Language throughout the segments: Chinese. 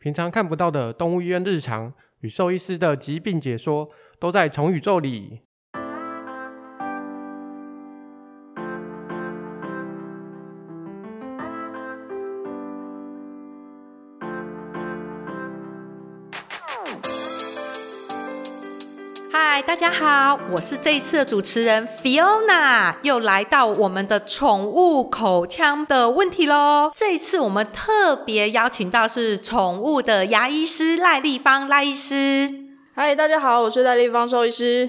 平常看不到的动物医院日常与兽医师的疾病解说，都在宠宇宙里。好，我是这一次的主持人 Fiona，又来到我们的宠物口腔的问题喽。这一次我们特别邀请到是宠物的牙医师赖立芳赖医师。嗨，大家好，我是赖立芳兽医师。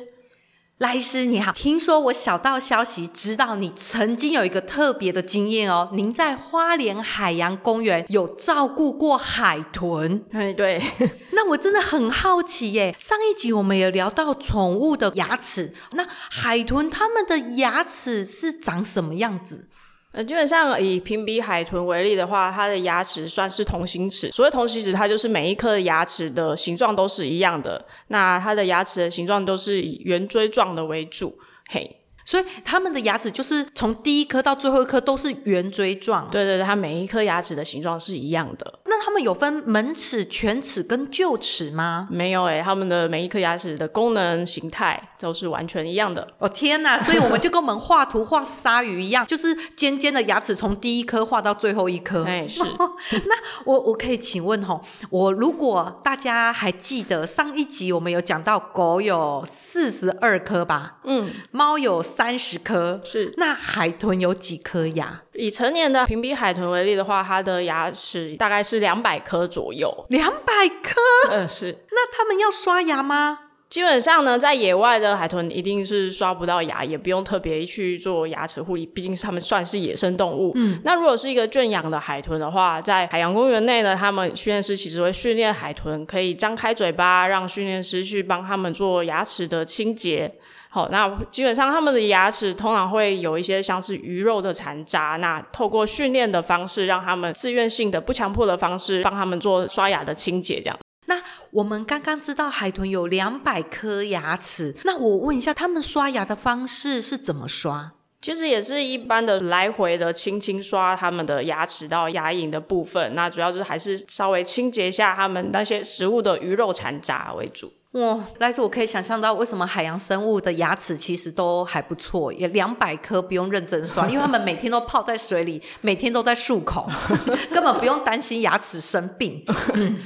赖医师你好，听说我小道消息知道你曾经有一个特别的经验哦，您在花莲海洋公园有照顾过海豚。哎，对，那我真的很好奇耶。上一集我们有聊到宠物的牙齿，那海豚它们的牙齿是长什么样子？那，基本上以平鼻海豚为例的话，它的牙齿算是同心齿。所谓同心齿，它就是每一颗牙齿的形状都是一样的。那它的牙齿的形状都是以圆锥状的为主，嘿。所以他们的牙齿就是从第一颗到最后一颗都是圆锥状。对对对，它每一颗牙齿的形状是一样的。那他们有分门齿、犬齿跟臼齿吗？没有诶、欸，他们的每一颗牙齿的功能形态都是完全一样的。哦天哪！所以我们就跟我们画图画鲨鱼一样，就是尖尖的牙齿从第一颗画到最后一颗。哎，是。那我我可以请问吼，我如果大家还记得上一集我们有讲到狗有四十二颗吧？嗯，猫有。三十颗是，那海豚有几颗牙？以成年的平鼻海豚为例的话，它的牙齿大概是两百颗左右。两百颗？嗯，是。那他们要刷牙吗？基本上呢，在野外的海豚一定是刷不到牙，也不用特别去做牙齿护理，毕竟是它们算是野生动物。嗯，那如果是一个圈养的海豚的话，在海洋公园内呢，他们训练师其实会训练海豚可以张开嘴巴，让训练师去帮他们做牙齿的清洁。好，那基本上他们的牙齿通常会有一些像是鱼肉的残渣，那透过训练的方式，让他们自愿性的、不强迫的方式，帮他们做刷牙的清洁，这样。那我们刚刚知道海豚有两百颗牙齿，那我问一下，他们刷牙的方式是怎么刷？其实也是一般的来回的轻轻刷他们的牙齿到牙龈的部分，那主要就是还是稍微清洁一下他们那些食物的鱼肉残渣为主。哇，赖医师，我可以想象到为什么海洋生物的牙齿其实都还不错，也两百颗不用认真刷，因为他们每天都泡在水里，每天都在漱口，根本不用担心牙齿生病。嗯、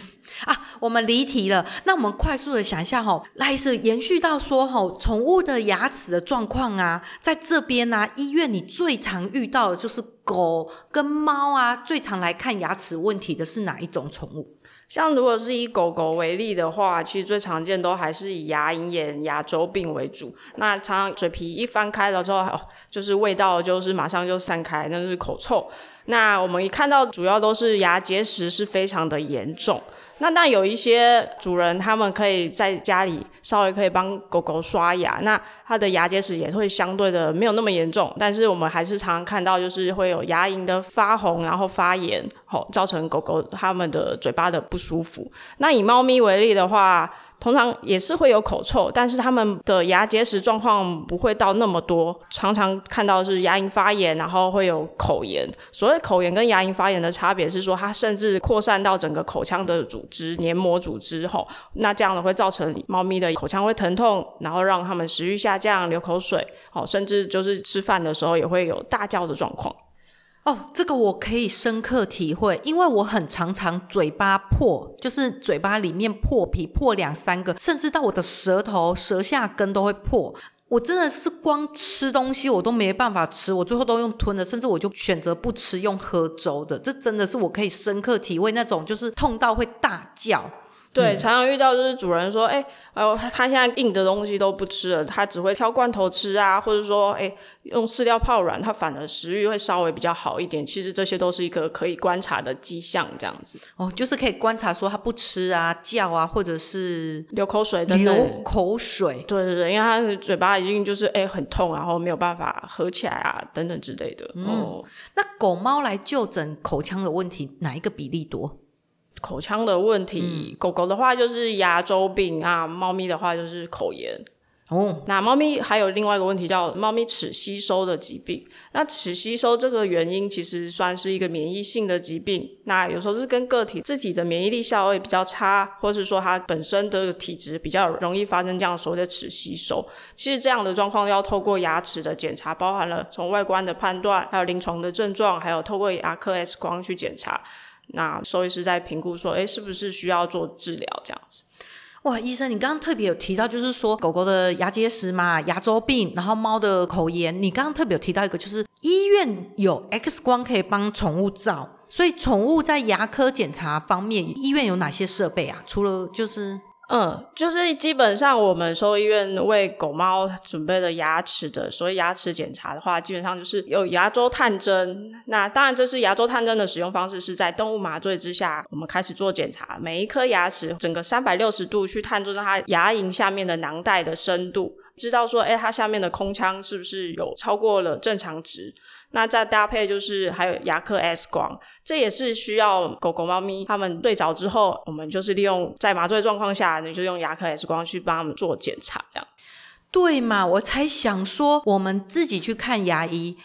啊，我们离题了，那我们快速的想一下哈，赖医师延续到说哈，宠物的牙齿的状况啊，在这边呢、啊，医院你最常遇到的就是狗跟猫啊，最常来看牙齿问题的是哪一种宠物？像如果是以狗狗为例的话，其实最常见都还是以牙龈炎、牙周病为主。那常常嘴皮一翻开了之后，就是味道就是马上就散开，那就是口臭。那我们一看到，主要都是牙结石是非常的严重。那那有一些主人，他们可以在家里稍微可以帮狗狗刷牙，那它的牙结石也会相对的没有那么严重。但是我们还是常常看到，就是会有牙龈的发红，然后发炎，吼，造成狗狗它们的嘴巴的不舒服。那以猫咪为例的话，通常也是会有口臭，但是他们的牙结石状况不会到那么多。常常看到是牙龈发炎，然后会有口炎。所谓口炎跟牙龈发炎的差别是说，它甚至扩散到整个口腔的组织、黏膜组织后，那这样的会造成猫咪的口腔会疼痛，然后让它们食欲下降、流口水，哦，甚至就是吃饭的时候也会有大叫的状况。哦，这个我可以深刻体会，因为我很常常嘴巴破，就是嘴巴里面破皮破两三个，甚至到我的舌头、舌下根都会破。我真的是光吃东西我都没办法吃，我最后都用吞的，甚至我就选择不吃，用喝粥的。这真的是我可以深刻体会那种，就是痛到会大叫。对，常常遇到就是主人说，哎，哎呦，他他现在硬的东西都不吃了，他只会挑罐头吃啊，或者说，哎，用饲料泡软，他反而食欲会稍微比较好一点。其实这些都是一个可以观察的迹象，这样子。哦，就是可以观察说他不吃啊、叫啊，或者是流口水等等。流口水。对对对，因为他的嘴巴已经就是哎很痛，然后没有办法合起来啊，等等之类的。嗯，哦，那狗猫来就诊口腔的问题，哪一个比例多？口腔的问题，嗯、狗狗的话就是牙周病啊，猫咪的话就是口炎。哦，那猫咪还有另外一个问题叫猫咪齿吸收的疾病。那齿吸收这个原因其实算是一个免疫性的疾病。那有时候是跟个体自己的免疫力效应比较差，或是说它本身的体质比较容易发生这样所谓的齿吸收。其实这样的状况要透过牙齿的检查，包含了从外观的判断，还有临床的症状，还有透过牙科 X 光去检查。那兽医师在评估说，诶，是不是需要做治疗这样子？哇，医生，你刚刚特别有提到，就是说狗狗的牙结石嘛，牙周病，然后猫的口炎。你刚刚特别有提到一个，就是医院有 X 光可以帮宠物照，所以宠物在牙科检查方面，医院有哪些设备啊？除了就是。嗯，就是基本上我们兽医院为狗猫准备的牙齿的，所以牙齿检查的话，基本上就是有牙周探针。那当然，这是牙周探针的使用方式是在动物麻醉之下，我们开始做检查，每一颗牙齿整个三百六十度去探测它牙龈下面的囊袋的深度，知道说，哎，它下面的空腔是不是有超过了正常值。那再搭配就是还有牙科 X 光，这也是需要狗狗、猫咪它们睡着之后，我们就是利用在麻醉状况下，你就用牙科 X 光去帮他们做检查，这样。对嘛？我才想说，我们自己去看牙医。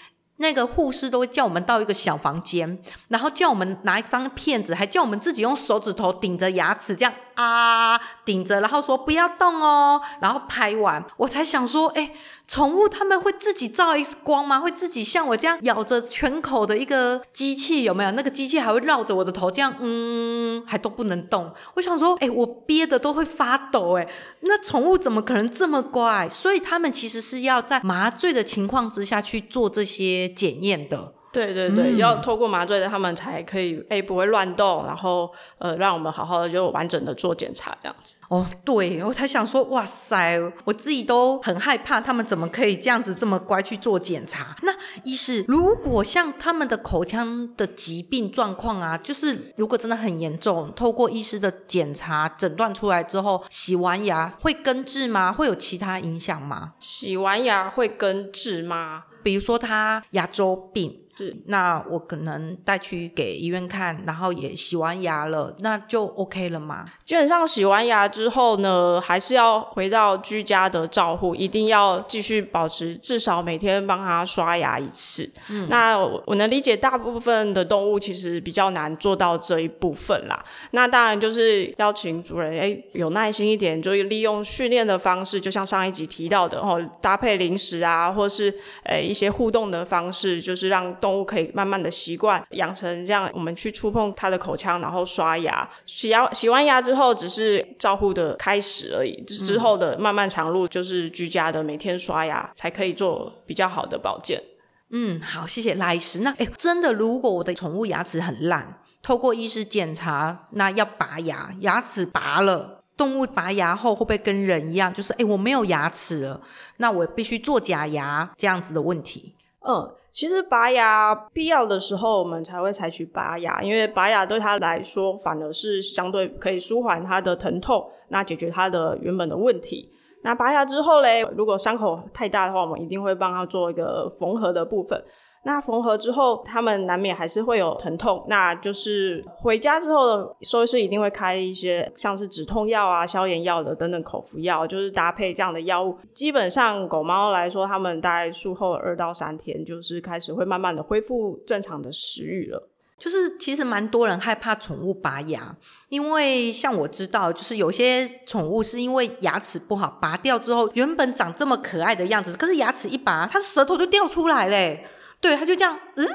那个护士都会叫我们到一个小房间，然后叫我们拿一张片子，还叫我们自己用手指头顶着牙齿这样啊顶着，然后说不要动哦，然后拍完，我才想说，哎，宠物他们会自己照 X 光吗？会自己像我这样咬着全口的一个机器有没有？那个机器还会绕着我的头这样，嗯，还都不能动。我想说，哎，我憋的都会发抖，哎，那宠物怎么可能这么乖？所以他们其实是要在麻醉的情况之下去做这些。检验的，对对对，嗯、要透过麻醉的，他们才可以，哎，不会乱动，然后呃，让我们好好的就完整的做检查这样子。哦，对，我才想说，哇塞，我自己都很害怕，他们怎么可以这样子这么乖去做检查？那医师，如果像他们的口腔的疾病状况啊，就是如果真的很严重，透过医师的检查诊断出来之后，洗完牙会根治吗？会有其他影响吗？洗完牙会根治吗？比如说他牙周病。是，那我可能带去给医院看，然后也洗完牙了，那就 OK 了吗？基本上洗完牙之后呢，还是要回到居家的照护，一定要继续保持至少每天帮他刷牙一次。嗯，那我能理解大部分的动物其实比较难做到这一部分啦。那当然就是邀请主人哎有耐心一点，就利用训练的方式，就像上一集提到的哦，搭配零食啊，或是诶一些互动的方式，就是让动物可以慢慢的习惯养成这样，我们去触碰它的口腔，然后刷牙。洗牙洗完牙之后，只是照护的开始而已。之后的漫漫长路，就是居家的每天刷牙，才可以做比较好的保健。嗯，好，谢谢赖医师。那哎，真的，如果我的宠物牙齿很烂，透过医师检查，那要拔牙，牙齿拔了，动物拔牙后会不会跟人一样，就是哎，我没有牙齿了，那我必须做假牙这样子的问题？嗯。其实拔牙必要的时候，我们才会采取拔牙，因为拔牙对他来说反而是相对可以舒缓他的疼痛，那解决他的原本的问题。那拔牙之后嘞，如果伤口太大的话，我们一定会帮他做一个缝合的部分。那缝合之后，他们难免还是会有疼痛。那就是回家之后的兽医师一定会开一些像是止痛药啊、消炎药的等等口服药，就是搭配这样的药物。基本上狗猫来说，他们大概术后二到三天，就是开始会慢慢的恢复正常的食欲了。就是其实蛮多人害怕宠物拔牙，因为像我知道，就是有些宠物是因为牙齿不好，拔掉之后原本长这么可爱的样子，可是牙齿一拔，它舌头就掉出来嘞。对，他就这样，嗯，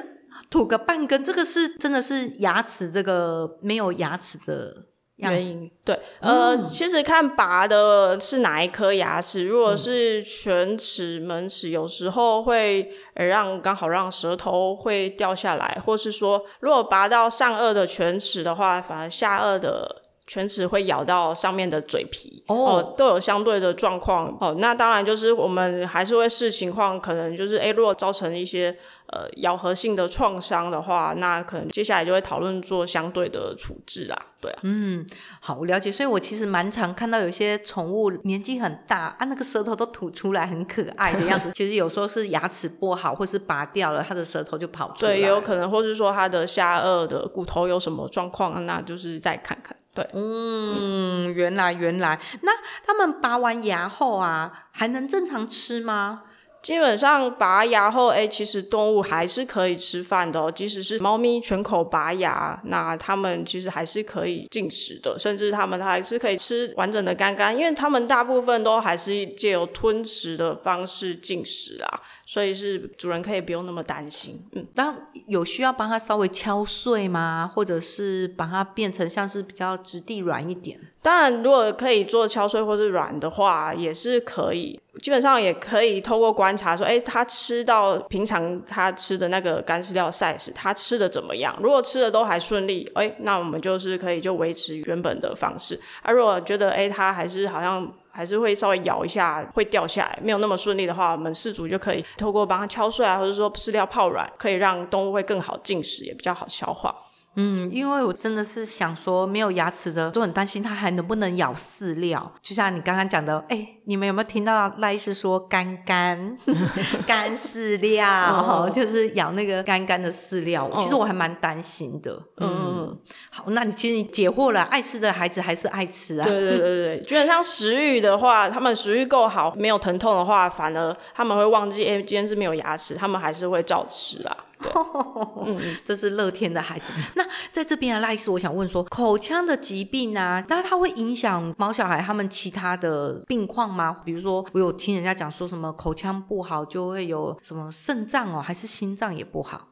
吐个半根，这个是真的是牙齿这个没有牙齿的原因。对，呃，嗯、其实看拔的是哪一颗牙齿，如果是犬齿、门齿，有时候会让刚好让舌头会掉下来，或是说，如果拔到上颚的犬齿的话，反而下颚的。犬齿会咬到上面的嘴皮哦、oh. 呃，都有相对的状况哦。那当然就是我们还是会视情况，可能就是诶，如果造成一些呃咬合性的创伤的话，那可能接下来就会讨论做相对的处置啦。对啊，嗯，好，我了解。所以我其实蛮常看到有些宠物年纪很大啊，那个舌头都吐出来，很可爱的样子。其实有时候是牙齿不好，或是拔掉了，它的舌头就跑出来。对，也有可能，或是说它的下颚的骨头有什么状况，那就是再看看。对，嗯，原来原来，那他们拔完牙后啊，还能正常吃吗？基本上拔牙后，哎，其实动物还是可以吃饭的哦。即使是猫咪全口拔牙，那它们其实还是可以进食的，甚至它们还是可以吃完整的干干，因为它们大部分都还是借由吞食的方式进食啊。所以是主人可以不用那么担心，嗯，那有需要帮它稍微敲碎吗？或者是把它变成像是比较质地软一点？当然，如果可以做敲碎或是软的话，也是可以。基本上也可以透过观察说，哎，它吃到平常它吃的那个干饲料 size，它吃的怎么样？如果吃的都还顺利，哎，那我们就是可以就维持原本的方式。啊、如果觉得哎，它还是好像。还是会稍微咬一下，会掉下来，没有那么顺利的话，我们饲主就可以透过帮它敲碎啊，或者说饲料泡软，可以让动物会更好进食，也比较好消化。嗯，因为我真的是想说，没有牙齿的都很担心它还能不能咬饲料。就像你刚刚讲的，哎、欸，你们有没有听到赖医师说干干 干饲料，哦、就是咬那个干干的饲料？其实我还蛮担心的。嗯，嗯好，那你其实你解惑了，爱吃的孩子还是爱吃啊。对对对对，基本上食欲的话，他们食欲够好，没有疼痛的话，反而他们会忘记，哎、欸，今天是没有牙齿，他们还是会照吃啊。嗯，这是乐天的孩子。那在这边啊，赖医师，我想问说，口腔的疾病啊，那它会影响毛小孩他们其他的病况吗？比如说，我有听人家讲说什么口腔不好就会有什么肾脏哦，还是心脏也不好？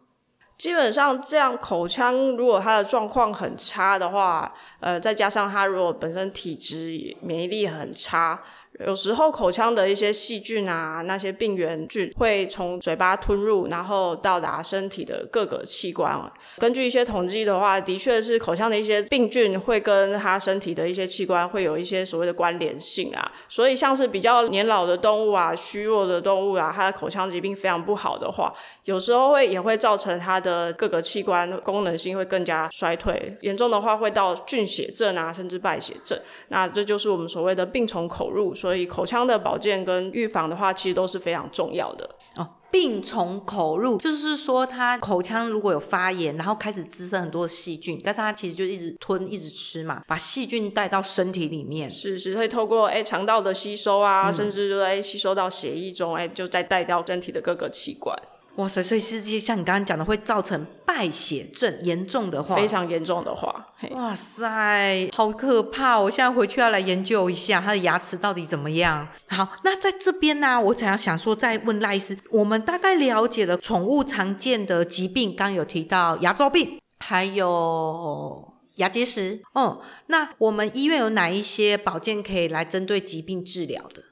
基本上这样，口腔如果它的状况很差的话，呃，再加上它如果本身体质免疫力很差。有时候口腔的一些细菌啊，那些病原菌会从嘴巴吞入，然后到达身体的各个器官。根据一些统计的话，的确是口腔的一些病菌会跟他身体的一些器官会有一些所谓的关联性啊。所以像是比较年老的动物啊、虚弱的动物啊，它的口腔疾病非常不好的话，有时候会也会造成它的各个器官功能性会更加衰退，严重的话会到菌血症啊，甚至败血症。那这就是我们所谓的病从口入。所以口腔的保健跟预防的话，其实都是非常重要的哦。病从口入，就是说他口腔如果有发炎，然后开始滋生很多的细菌，但是他其实就一直吞、一直吃嘛，把细菌带到身体里面。是是，会透过哎肠道的吸收啊，嗯、甚至就哎吸收到血液中，哎就再带到身体的各个器官。哇塞！所以是像你刚刚讲的，会造成败血症，严重的话，非常严重的话，哇塞，好可怕！我现在回去要来研究一下他的牙齿到底怎么样。好，那在这边呢、啊，我想要想说，再问赖医师，我们大概了解了宠物常见的疾病，刚刚有提到牙周病，还有牙结石。嗯，那我们医院有哪一些保健可以来针对疾病治疗的？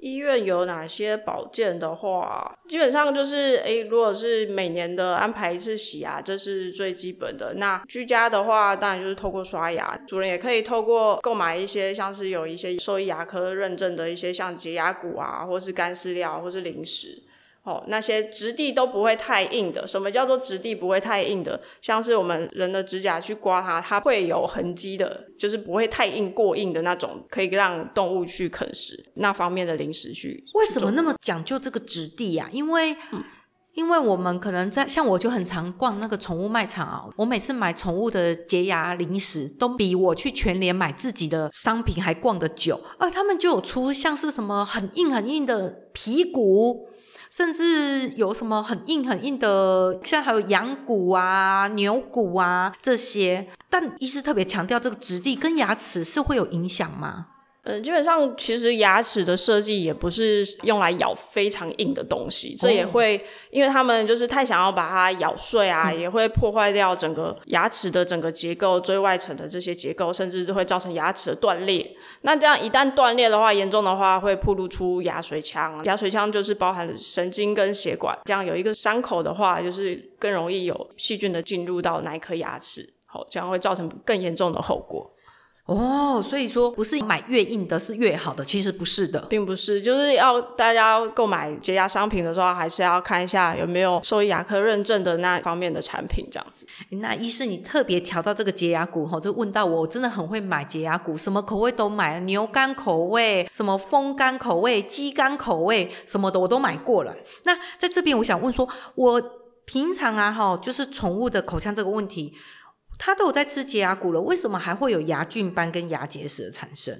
医院有哪些保健的话，基本上就是，诶，如果是每年的安排一次洗牙，这是最基本的。那居家的话，当然就是透过刷牙，主人也可以透过购买一些像是有一些兽医牙科认证的一些像洁牙骨啊，或是干饲料，或是零食。哦，那些质地都不会太硬的。什么叫做质地不会太硬的？像是我们人的指甲去刮它，它会有痕迹的，就是不会太硬过硬的那种，可以让动物去啃食那方面的零食去。为什么那么讲究这个质地呀、啊？因为，嗯、因为我们可能在像我就很常逛那个宠物卖场啊，我每次买宠物的洁牙零食，都比我去全联买自己的商品还逛得久。啊，他们就有出像是什么很硬很硬的皮骨。甚至有什么很硬很硬的，像还有羊骨啊、牛骨啊这些，但医师特别强调这个质地跟牙齿是会有影响吗？嗯，基本上其实牙齿的设计也不是用来咬非常硬的东西，这也会、哦、因为他们就是太想要把它咬碎啊，嗯、也会破坏掉整个牙齿的整个结构、最外层的这些结构，甚至就会造成牙齿的断裂。那这样一旦断裂的话，严重的话会暴露出牙髓腔，牙髓腔就是包含神经跟血管，这样有一个伤口的话，就是更容易有细菌的进入到那一颗牙齿，好，这样会造成更严重的后果。哦，所以说不是买越硬的是越好的，其实不是的，并不是，就是要大家购买洁牙商品的时候，还是要看一下有没有兽医牙科认证的那方面的产品，这样子。那医师，你特别调到这个洁牙骨哈，就问到我，我真的很会买洁牙骨，什么口味都买，牛肝口味、什么风干口味、鸡肝口味什么的我都买过了。那在这边，我想问说，我平常啊哈，就是宠物的口腔这个问题。它都有在吃洁牙骨了，为什么还会有牙菌斑跟牙结石的产生？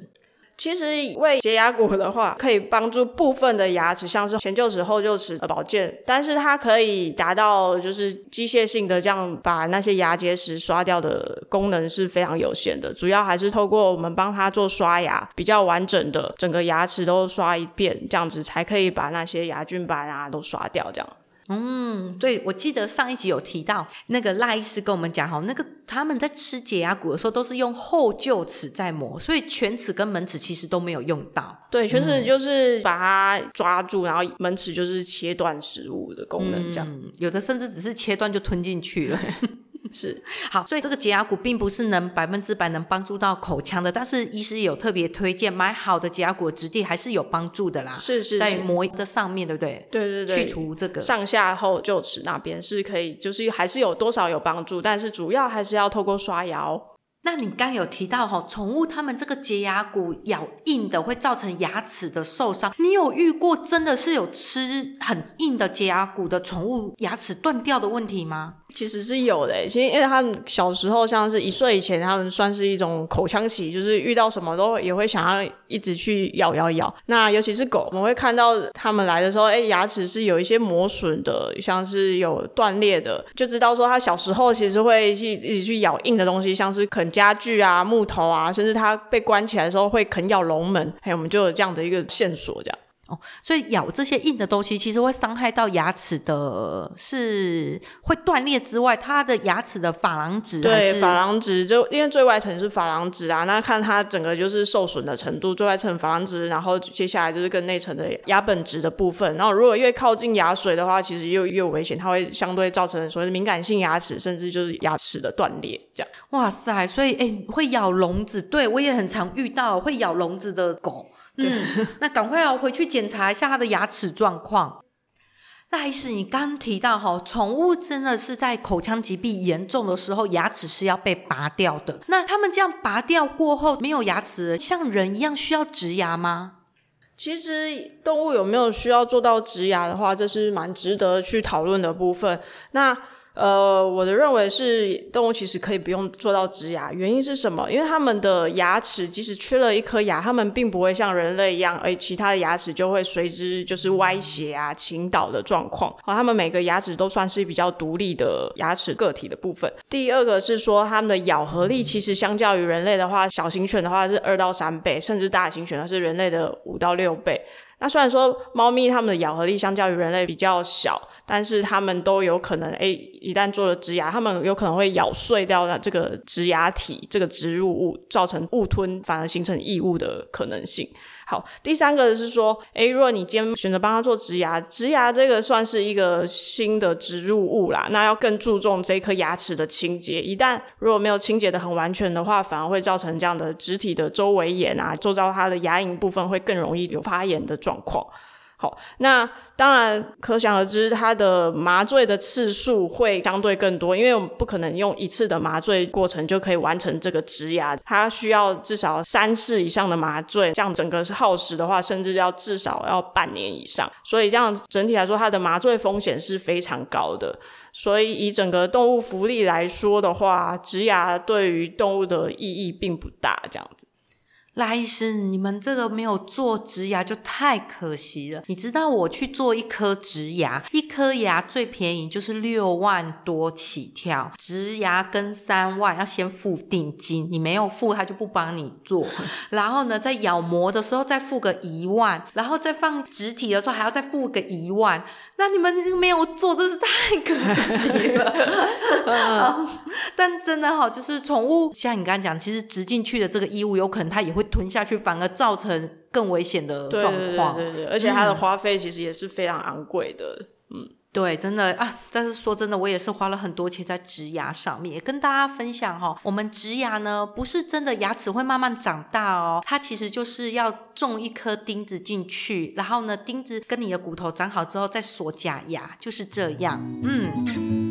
其实喂洁牙骨的话，可以帮助部分的牙齿，像是前臼齿、后臼齿的保健，但是它可以达到就是机械性的这样把那些牙结石刷掉的功能是非常有限的。主要还是透过我们帮他做刷牙，比较完整的整个牙齿都刷一遍，这样子才可以把那些牙菌斑啊都刷掉，这样。嗯，对，我记得上一集有提到那个赖医师跟我们讲哈，那个他们在吃解压骨的时候都是用后臼齿在磨，所以犬齿跟门齿其实都没有用到。对，犬齿就是把它抓住，嗯、然后门齿就是切断食物的功能，这样、嗯、有的甚至只是切断就吞进去了。是好，所以这个洁牙骨并不是能百分之百能帮助到口腔的，但是医师有特别推荐买好的洁牙骨质地还是有帮助的啦。是是，是，在磨的上面对不对？对对对，去除这个上下后臼齿那边是可以，就是还是有多少有帮助，但是主要还是要透过刷牙哦。那你刚有提到哈，宠物它们这个洁牙骨咬硬的会造成牙齿的受伤，你有遇过真的是有吃很硬的洁牙骨的宠物牙齿断掉的问题吗？其实是有的，其实因为他们小时候像是一岁以前，他们算是一种口腔期，就是遇到什么都也会想要一直去咬咬咬。那尤其是狗，我们会看到他们来的时候，哎，牙齿是有一些磨损的，像是有断裂的，就知道说他小时候其实会去一直去咬硬的东西，像是啃家具啊、木头啊，甚至他被关起来的时候会啃咬龙门，还有我们就有这样的一个线索，这样。哦，所以咬这些硬的东西，其实会伤害到牙齿的，是会断裂之外，它的牙齿的珐琅质，对，珐琅质就因为最外层是珐琅质啊，那看它整个就是受损的程度，最外层珐琅质，然后接下来就是跟内层的牙本质的部分，然后如果越靠近牙髓的话，其实又越危险，它会相对造成所谓的敏感性牙齿，甚至就是牙齿的断裂，这样。哇塞，所以哎，会咬笼子，对，我也很常遇到会咬笼子的狗。嗯，那赶快要回去检查一下它的牙齿状况。那还是你刚提到哈，宠物真的是在口腔疾病严重的时候，牙齿是要被拔掉的。那他们这样拔掉过后没有牙齿，像人一样需要植牙吗？其实动物有没有需要做到植牙的话，这是蛮值得去讨论的部分。那呃，我的认为是动物其实可以不用做到植牙，原因是什么？因为它们的牙齿即使缺了一颗牙，它们并不会像人类一样，哎，其他的牙齿就会随之就是歪斜啊、倾倒的状况。好，它们每个牙齿都算是比较独立的牙齿个体的部分。第二个是说，它们的咬合力其实相较于人类的话，小型犬的话是二到三倍，甚至大型犬它是人类的五到六倍。那虽然说猫咪它们的咬合力相较于人类比较小，但是它们都有可能，诶，一旦做了植牙，它们有可能会咬碎掉了这个植牙体，这个植入物，造成误吞，反而形成异物的可能性。好，第三个是说，诶，如果你今天选择帮他做植牙，植牙这个算是一个新的植入物啦，那要更注重这颗牙齿的清洁。一旦如果没有清洁的很完全的话，反而会造成这样的植体的周围炎啊，周遭它的牙龈部分会更容易有发炎的状况。好，那当然可想而知，它的麻醉的次数会相对更多，因为我们不可能用一次的麻醉过程就可以完成这个植牙，它需要至少三次以上的麻醉，这样整个是耗时的话，甚至要至少要半年以上。所以这样整体来说，它的麻醉风险是非常高的。所以以整个动物福利来说的话，植牙对于动物的意义并不大，这样子。赖医师，你们这个没有做植牙就太可惜了。你知道我去做一颗植牙，一颗牙最便宜就是六万多起跳，植牙跟三万要先付定金，你没有付他就不帮你做。然后呢，在咬膜的时候再付个一万，然后再放植体的时候还要再付个一万。那你们没有做，真是太可惜了。嗯、但真的好，就是宠物，像你刚刚讲，其实植进去的这个衣物，有可能它也会吞下去，反而造成更危险的状况。对对对对，而且它的花费其实也是非常昂贵的。嗯。对，真的啊！但是说真的，我也是花了很多钱在植牙上面，也跟大家分享哈、我们植牙呢，不是真的牙齿会慢慢长大哦，它其实就是要种一颗钉子进去，然后呢，钉子跟你的骨头长好之后再锁假牙，就是这样。嗯。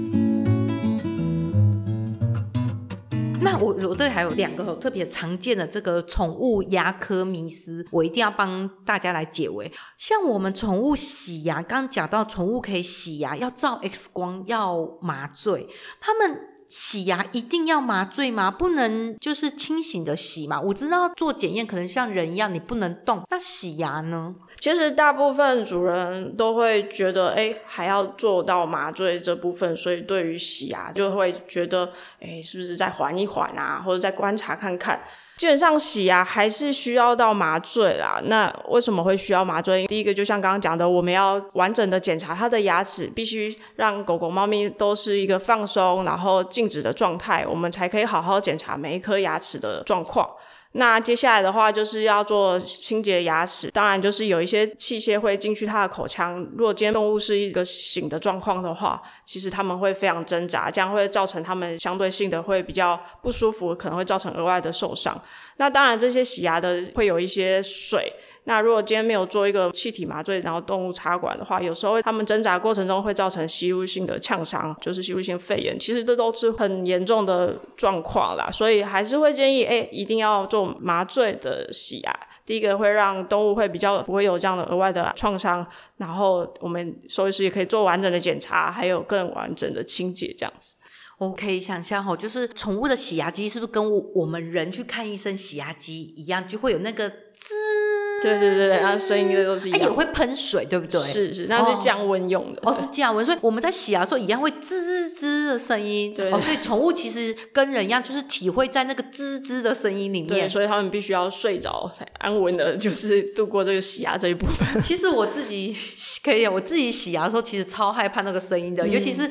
那我我这里还有两个特别常见的这个宠物牙科迷思，我一定要帮大家来解围。像我们宠物洗牙，刚讲到宠物可以洗牙，要照 X 光，要麻醉，他们洗牙一定要麻醉吗？不能就是清醒的洗嘛？我知道做检验可能像人一样，你不能动。那洗牙呢？其实大部分主人都会觉得，哎，还要做到麻醉这部分，所以对于洗牙就会觉得，哎，是不是再缓一缓啊，或者再观察看看。基本上洗牙还是需要到麻醉啦。那为什么会需要麻醉？第一个就像刚刚讲的，我们要完整的检查它的牙齿，必须让狗狗、猫咪都是一个放松然后静止的状态，我们才可以好好检查每一颗牙齿的状况。那接下来的话就是要做清洁牙齿，当然就是有一些器械会进去它的口腔。如果今天动物是一个醒的状况的话，其实他们会非常挣扎，这样会造成他们相对性的会比较不舒服，可能会造成额外的受伤。那当然这些洗牙的会有一些水。那如果今天没有做一个气体麻醉，然后动物插管的话，有时候他们挣扎过程中会造成吸入性的呛伤，就是吸入性肺炎，其实这都是很严重的状况啦。所以还是会建议，哎，一定要做麻醉的洗牙。第一个会让动物会比较不会有这样的额外的创伤，然后我们兽医师也可以做完整的检查，还有更完整的清洁这样子。我可以想象哈，就是宠物的洗牙机是不是跟我们人去看医生洗牙机一样，就会有那个滋。对对对对，它声音都是一样，也会喷水，对不对？是是，那是降温用的。哦，是降温，所以我们在洗牙的时候一样会滋滋的声音。对，哦，所以宠物其实跟人一样，就是体会在那个滋滋的声音里面。对，所以他们必须要睡着才安稳的，就是度过这个洗牙这一部分。其实我自己可以，我自己洗牙的时候，其实超害怕那个声音的，嗯、尤其是。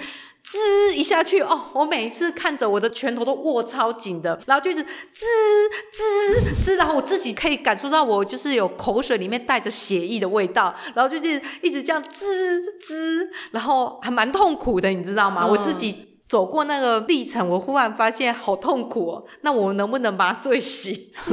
滋一下去哦！我每一次看着我的拳头都握超紧的，然后就一直滋滋滋，然后我自己可以感受到我就是有口水里面带着血液的味道，然后就是一直这样滋滋，然后还蛮痛苦的，你知道吗？嗯、我自己。走过那个历程，我忽然发现好痛苦哦。那我能不能麻醉醒？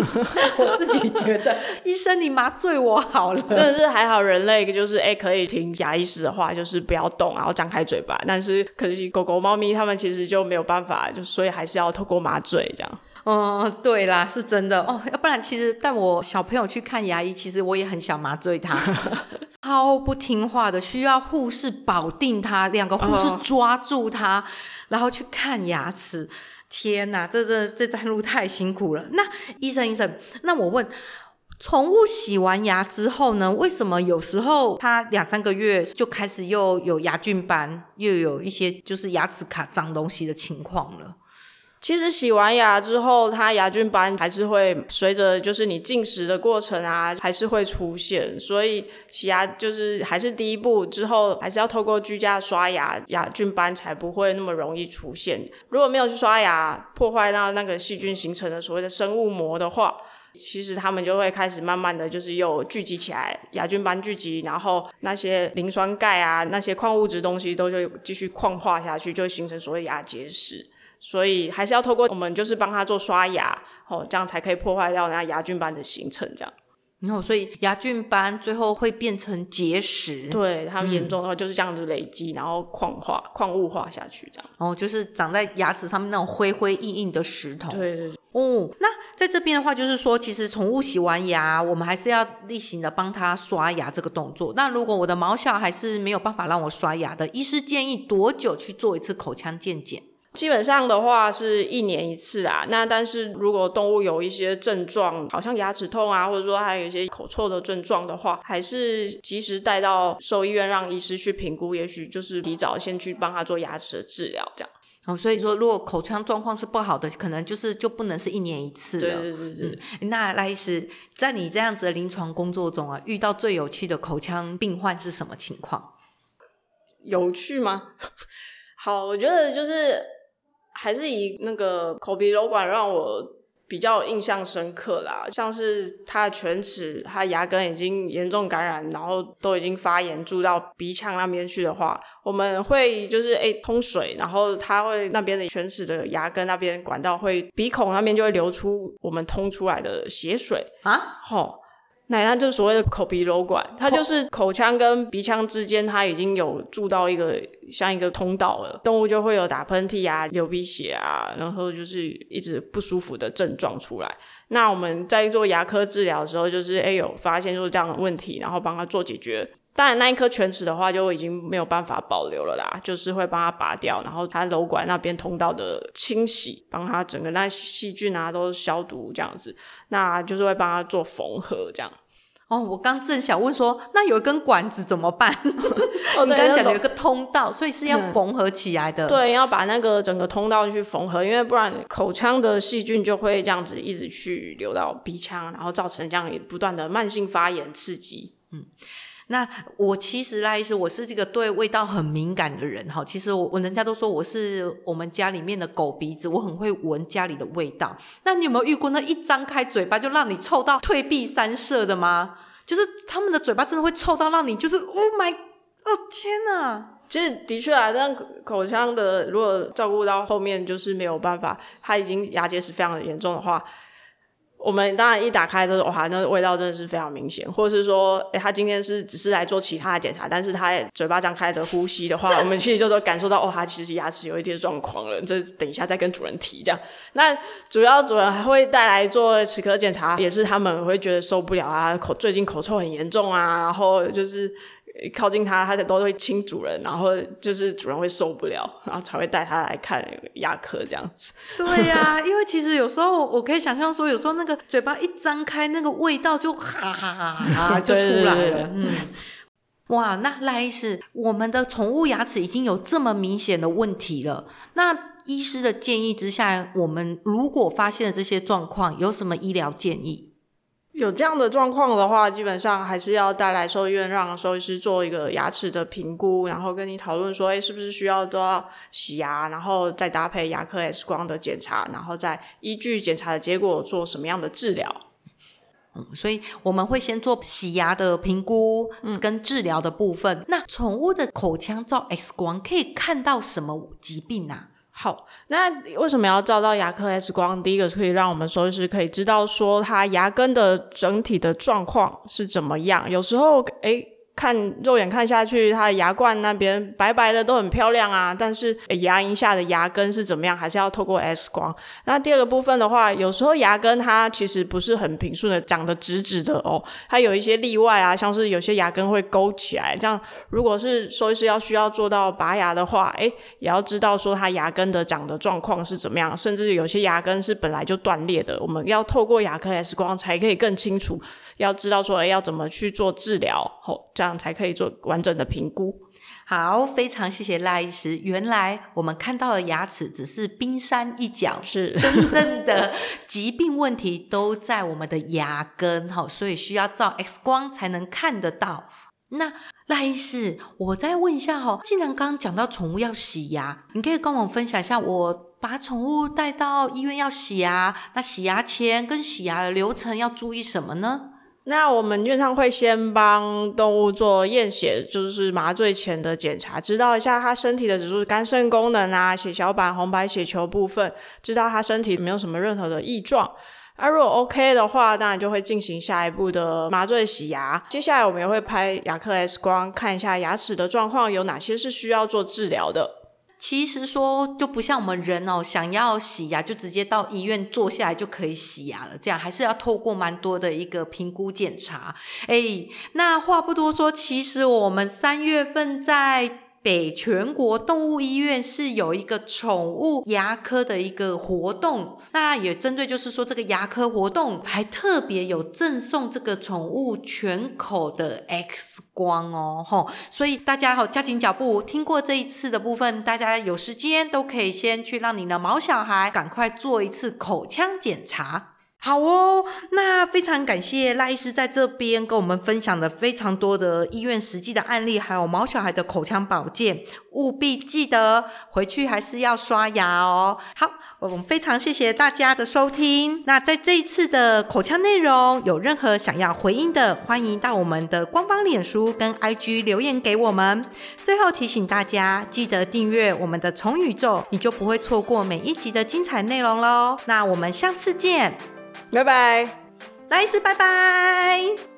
我自己觉得，医生你麻醉我好了。真的是还好，人类就是哎可以听牙医师的话，就是不要动，然后张开嘴巴。但是可惜狗狗、猫咪它们其实就没有办法，就所以还是要透过麻醉这样。嗯，对啦，是真的哦。要不然，其实带我小朋友去看牙医，其实我也很想麻醉他，超不听话的，需要护士保定他，两个护士抓住他，哦、然后去看牙齿。天哪，这这这段路太辛苦了。那医生医生，那我问，宠物洗完牙之后呢？为什么有时候它两三个月就开始又有牙菌斑，又有一些就是牙齿卡脏东西的情况了？其实洗完牙之后，它牙菌斑还是会随着就是你进食的过程啊，还是会出现。所以洗牙就是还是第一步，之后还是要透过居家刷牙，牙菌斑才不会那么容易出现。如果没有去刷牙，破坏到那个细菌形成的所谓的生物膜的话，其实它们就会开始慢慢的就是又聚集起来，牙菌斑聚集，然后那些磷酸钙啊，那些矿物质东西都就继续矿化下去，就形成所谓牙结石。所以还是要透过我们，就是帮他做刷牙，哦，这样才可以破坏掉那牙菌斑的形成，这样。然后，所以牙菌斑最后会变成结石。对，他们严重的话就是这样子累积，然后矿化、矿物化下去，这样。哦，就是长在牙齿上面那种灰灰硬硬的石头。对对对。哦，那在这边的话，就是说，其实宠物洗完牙，我们还是要例行的帮它刷牙这个动作。那如果我的毛小孩是没有办法让我刷牙的，医师建议多久去做一次口腔健检？基本上的话是一年一次啊，那但是如果动物有一些症状，好像牙齿痛啊，或者说还有一些口臭的症状的话，还是及时带到兽医院让医师去评估，也许就是提早先去帮他做牙齿的治疗这样。哦，所以说如果口腔状况是不好的，可能就是就不能是一年一次了。对对对对。嗯，那赖医师，在你这样子的临床工作中啊，遇到最有趣的口腔病患是什么情况？有趣吗？好，我觉得就是。还是以那个口鼻瘘管让我比较印象深刻啦，像是他的犬齿，他牙根已经严重感染，然后都已经发炎住到鼻腔那边去的话，我们会就是诶通水，然后它会那边的犬齿的牙根那边管道会鼻孔那边就会流出我们通出来的血水啊，吼。那它就是所谓的口鼻瘘管，它就是口腔跟鼻腔之间，它已经有住到一个像一个通道了，动物就会有打喷嚏啊、流鼻血啊，然后就是一直不舒服的症状出来。那我们在做牙科治疗的时候，就是诶有发现就是这样的问题，然后帮他做解决。当然那一颗犬齿的话就已经没有办法保留了啦，就是会帮它拔掉，然后它瘘管那边通道的清洗，帮它整个那细菌啊都消毒这样子，那就是会帮它做缝合这样。哦，我刚正想问说，那有一根管子怎么办？哦、你刚刚讲的有一个通道，所以是要缝合起来的。嗯、对，要把那个整个通道去缝合，因为不然口腔的细菌就会这样子一直去流到鼻腔，然后造成这样不断的慢性发炎刺激。嗯。那我其实赖医师，我是这个对味道很敏感的人哈。其实我我人家都说我是我们家里面的狗鼻子，我很会闻家里的味道。那你有没有遇过那一张开嘴巴就让你臭到退避三舍的吗？就是他们的嘴巴真的会臭到让你就是 Oh my，哦天哪！其实的确啊，但口腔的如果照顾到后面就是没有办法，它已经牙结石非常的严重的话。我们当然一打开都是哇，那个味道真的是非常明显，或者是说，诶他今天是只是来做其他的检查，但是他嘴巴张开的呼吸的话，我们其实就都感受到，哦，他其实牙齿有一点状况了。这等一下再跟主人提这样。那主要主人还会带来做齿科检查，也是他们会觉得受不了啊，口最近口臭很严重啊，然后就是。靠近它，它都会亲主人，然后就是主人会受不了，然后才会带它来看牙科这样子。对呀、因为其实有时候我可以想象说，有时候那个嘴巴一张开，那个味道就哈哈哈哈就出来了。对对对对嗯，哇，那赖医师，我们的宠物牙齿已经有这么明显的问题了，那医师的建议之下，我们如果发现了这些状况，有什么医疗建议？有这样的状况的话，基本上还是要带来兽医院，让兽医师做一个牙齿的评估，然后跟你讨论说，哎，是不是需要都要洗牙，然后再搭配牙科 X 光的检查，然后再依据检查的结果做什么样的治疗。嗯，所以我们会先做洗牙的评估跟治疗的部分。嗯，那宠物的口腔照 X 光可以看到什么疾病啊？好，那为什么要照到牙科 X 光？第一个是可以让我们说是可以知道说它牙根的整体的状况是怎么样。有时候，诶看肉眼看下去，它的牙冠那边白白的都很漂亮啊，但是牙龈下的牙根是怎么样，还是要透过 X 光。那第二个部分的话，有时候牙根它其实不是很平顺的，长得直直的哦，它有一些例外啊，像是有些牙根会勾起来。这样如果是兽医师要需要做到拔牙的话，诶，也要知道说它牙根的长的状况是怎么样，甚至有些牙根是本来就断裂的，我们要透过牙科 X 光才可以更清楚，要知道说诶要怎么去做治疗，吼这样。才可以做完整的评估。好，非常谢谢赖医师。原来我们看到的牙齿只是冰山一角，是真正的疾病问题都在我们的牙根，哈，所以需要照 X 光才能看得到。那赖医师，我再问一下哈，既然刚刚讲到宠物要洗牙，你可以跟我们分享一下，我把宠物带到医院要洗牙，那洗牙前跟洗牙的流程要注意什么呢？那我们院上会先帮动物做验血，就是麻醉前的检查，知道一下它身体的指数、肝肾功能啊、血小板、红白血球部分，知道它身体没有什么任何的异状。而如果 OK 的话，当然就会进行下一步的麻醉洗牙。接下来我们也会拍牙科 X 光，看一下牙齿的状况有哪些是需要做治疗的。其实说就不像我们人哦，想要洗牙就直接到医院坐下来就可以洗牙了，这样还是要透过蛮多的一个评估检查。诶，那话不多说，其实我们三月份在。北全国动物医院是有一个宠物牙科的一个活动，那也针对就是说这个牙科活动，还特别有赠送这个宠物全口的 X 光哦，吼，所以大家好加紧脚步，听过这一次的部分，大家有时间都可以先去让你的毛小孩赶快做一次口腔检查。好哦，那非常感谢赖医师在这边跟我们分享了非常多的医院实际的案例，还有毛小孩的口腔保健，务必记得回去还是要刷牙哦。好，我们非常谢谢大家的收听。那在这一次的口腔内容有任何想要回应的，欢迎到我们的官方脸书跟 IG 留言给我们。最后提醒大家，记得订阅我们的宠宇宙，你就不会错过每一集的精彩内容喽。那我们下次见。拜拜，赖医师，拜拜。